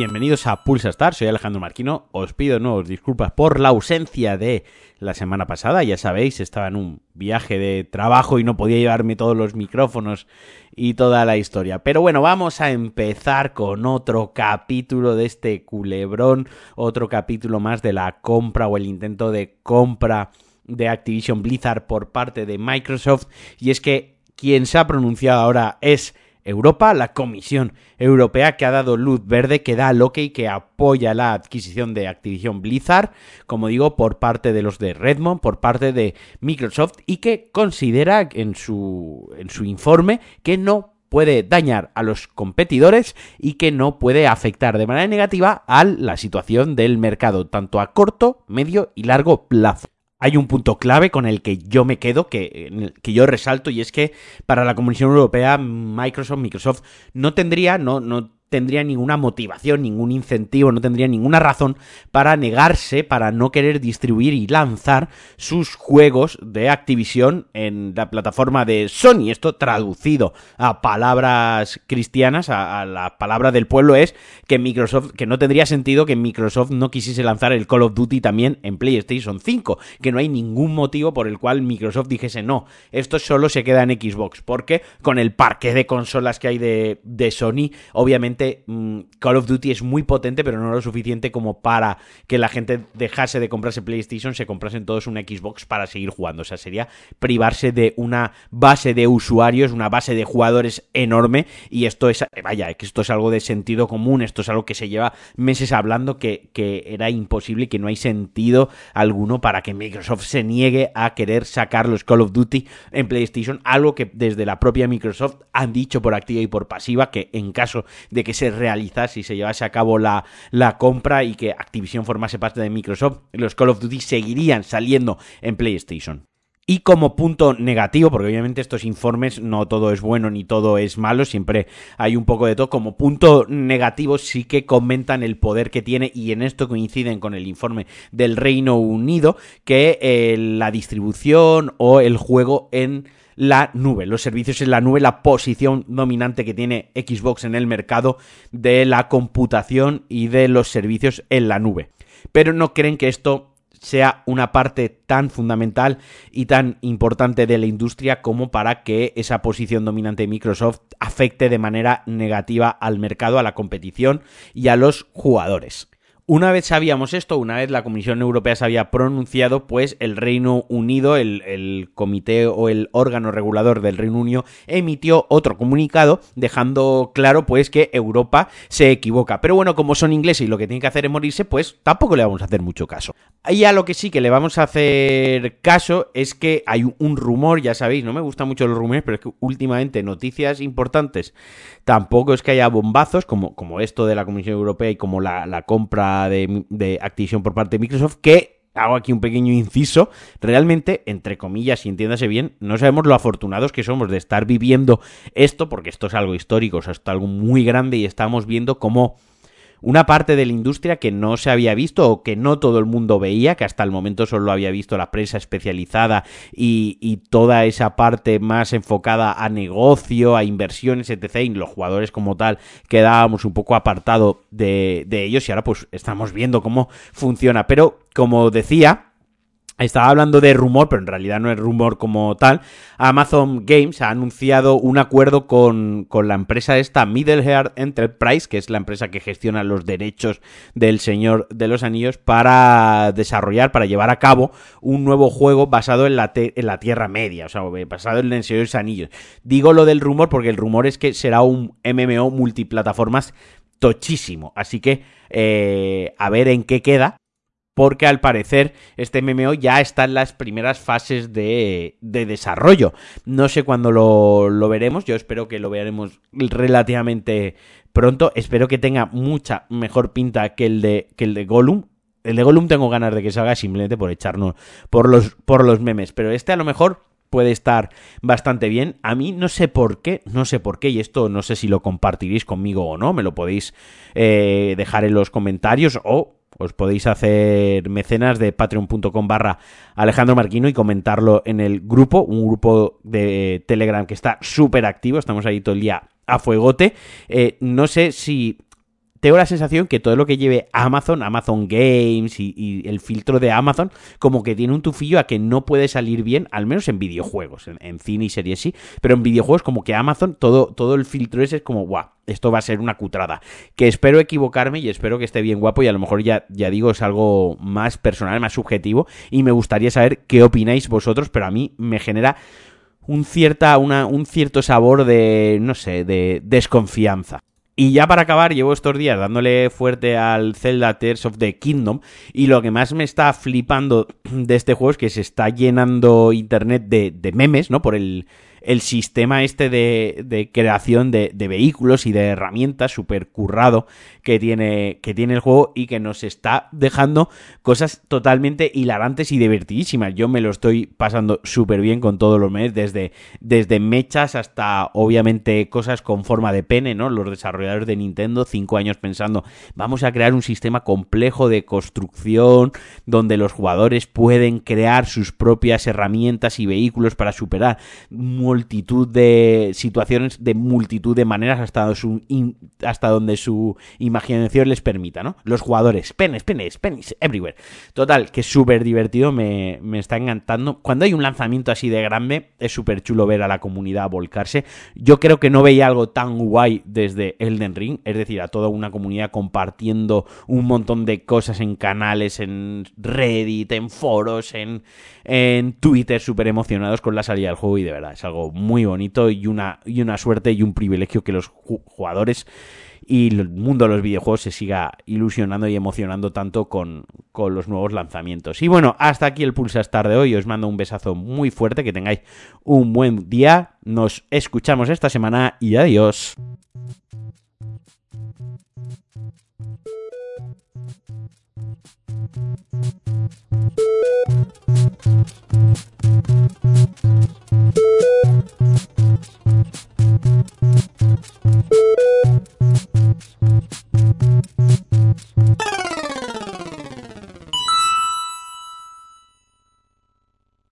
bienvenidos a Pulsa Star, soy Alejandro Marquino, os pido nuevos disculpas por la ausencia de la semana pasada, ya sabéis, estaba en un viaje de trabajo y no podía llevarme todos los micrófonos y toda la historia. Pero bueno, vamos a empezar con otro capítulo de este culebrón, otro capítulo más de la compra o el intento de compra de Activision Blizzard por parte de Microsoft. Y es que quien se ha pronunciado ahora es Europa, la Comisión Europea que ha dado luz verde, que da al OK que apoya la adquisición de Activision Blizzard, como digo, por parte de los de Redmond, por parte de Microsoft y que considera en su, en su informe que no puede dañar a los competidores y que no puede afectar de manera negativa a la situación del mercado, tanto a corto, medio y largo plazo hay un punto clave con el que yo me quedo, que, que yo resalto, y es que para la Comisión Europea, Microsoft, Microsoft no tendría, no, no tendría ninguna motivación, ningún incentivo, no tendría ninguna razón para negarse, para no querer distribuir y lanzar sus juegos de Activision en la plataforma de Sony. Esto traducido a palabras cristianas, a, la palabra del pueblo, es que Microsoft, que no tendría sentido que Microsoft no quisiese lanzar el Call of Duty también en PlayStation 5, que no hay ningún motivo por el cual Microsoft dijese no, esto solo se queda en Xbox, porque con el parque de consolas que hay de, de Sony, obviamente Mm, Call of Duty es muy potente, pero no lo suficiente como para que la gente dejase de comprarse PlayStation, se comprasen todos una Xbox para seguir jugando. O sea, sería privarse de una base de usuarios, una base de jugadores enorme. Y esto es, vaya, esto es algo de sentido común, esto es algo que se lleva meses hablando que, que era imposible y que no hay sentido alguno para que Microsoft se niegue a querer sacar los Call of Duty en PlayStation, algo que desde la propia Microsoft han dicho por activa y por pasiva que en caso de que que se realizase y se llevase a cabo la, la compra y que Activision formase parte de Microsoft, los Call of Duty seguirían saliendo en PlayStation. Y como punto negativo, porque obviamente estos informes no todo es bueno ni todo es malo, siempre hay un poco de todo, como punto negativo sí que comentan el poder que tiene y en esto coinciden con el informe del Reino Unido, que eh, la distribución o el juego en la nube, los servicios en la nube, la posición dominante que tiene Xbox en el mercado de la computación y de los servicios en la nube. Pero no creen que esto sea una parte tan fundamental y tan importante de la industria como para que esa posición dominante de Microsoft afecte de manera negativa al mercado, a la competición y a los jugadores. Una vez sabíamos esto, una vez la Comisión Europea se había pronunciado, pues el Reino Unido, el, comité o el órgano regulador del Reino Unido, emitió otro comunicado dejando claro pues que Europa se equivoca. Pero bueno, como son ingleses y lo que tienen que hacer es morirse, pues tampoco le vamos a hacer mucho caso. Y a lo que sí que le vamos a hacer caso es que hay un rumor, ya sabéis, no me gustan mucho los rumores, pero es que últimamente noticias importantes tampoco es que haya bombazos como, como esto de la Comisión Europea y como la, la compra de, de Activision por parte de Microsoft, que hago aquí un pequeño inciso, realmente, entre comillas, y entiéndase bien, no sabemos lo afortunados que somos de estar viviendo esto, porque esto es algo histórico, o sea, esto es algo muy grande y estamos viendo cómo una parte de la industria que no se había visto o que no todo el mundo veía, que hasta el momento solo había visto la prensa especializada y, toda esa parte más enfocada a negocio, a inversiones, etc. Y los jugadores como tal quedábamos un poco apartado de, de ellos y ahora pues estamos viendo cómo funciona. Pero como decía, estaba hablando de rumor, pero en realidad no es rumor como tal. Amazon Games ha anunciado un acuerdo con, la empresa esta, Middle Earth Enterprise, que es la empresa que gestiona los derechos del Señor de los Anillos, para desarrollar, para llevar a cabo un nuevo juego basado en la, en la Tierra Media, o sea, basado en el Señor de los Anillos. Digo lo del rumor porque el rumor es que será un MMO multiplataformas tochísimo. Así que eh, a ver en qué queda porque al parecer este MMO ya está en las primeras fases de, desarrollo. No sé cuándo lo, veremos, yo espero que lo veremos relativamente pronto, espero que tenga mucha mejor pinta que el de, que el de Gollum. El de tengo ganas de que salga simplemente por echarnos por los, por los memes, pero este a lo mejor puede estar bastante bien. A mí no sé por qué, no sé por qué, y esto no sé si lo compartiréis conmigo o no, me lo podéis eh, dejar en los comentarios o os podéis hacer mecenas de patreon.com barra Alejandro Marquino y comentarlo en el grupo, un grupo de Telegram que está súper activo, estamos ahí todo el día a fuegote. Eh, no sé si tengo la sensación que todo lo que lleve Amazon, Amazon Games y, el filtro de Amazon, como que tiene un tufillo a que no puede salir bien, al menos en videojuegos, en, cine y series sí, pero en videojuegos como que Amazon, todo, todo el filtro ese es como, guau, esto va a ser una cutrada. Que espero equivocarme y espero que esté bien guapo y a lo mejor ya, ya digo, es algo más personal, más subjetivo y me gustaría saber qué opináis vosotros, pero a mí me genera un, cierta, una, un cierto sabor de, no sé, de desconfianza. Y ya para acabar, llevo estos días dándole fuerte al Zelda Tears of the Kingdom. Y lo que más me está flipando de este juego es que se está llenando internet de, de memes, ¿no? Por el, el sistema este de, creación de, vehículos y de herramientas súper currado que tiene, que tiene el juego y que nos está dejando cosas totalmente hilarantes y divertidísimas. Yo me lo estoy pasando súper bien con todos los meses, desde, desde mechas hasta obviamente cosas con forma de pene, ¿no? Los desarrolladores de Nintendo, cinco años pensando, vamos a crear un sistema complejo de construcción donde los jugadores pueden crear sus propias herramientas y vehículos para superar multitud de situaciones, de multitud de maneras hasta, su, hasta donde su imaginación les permita, ¿no? Los jugadores, penes, penes, penes, everywhere. Total, que es súper divertido, me, me, está encantando. Cuando hay un lanzamiento así de grande, es súper chulo ver a la comunidad volcarse. Yo creo que no veía algo tan guay desde Elden Ring, es decir, a toda una comunidad compartiendo un montón de cosas en canales, en Reddit, en foros, en, en Twitter, súper emocionados con la salida del juego y de verdad es algo muy bonito y una, y una suerte y un privilegio que los jugadores y el mundo de los videojuegos se siga ilusionando y emocionando tanto con, con los nuevos lanzamientos. Y bueno, hasta aquí el Pulsar de hoy. Os mando un besazo muy fuerte, que tengáis un buen día. Nos escuchamos esta semana y adiós.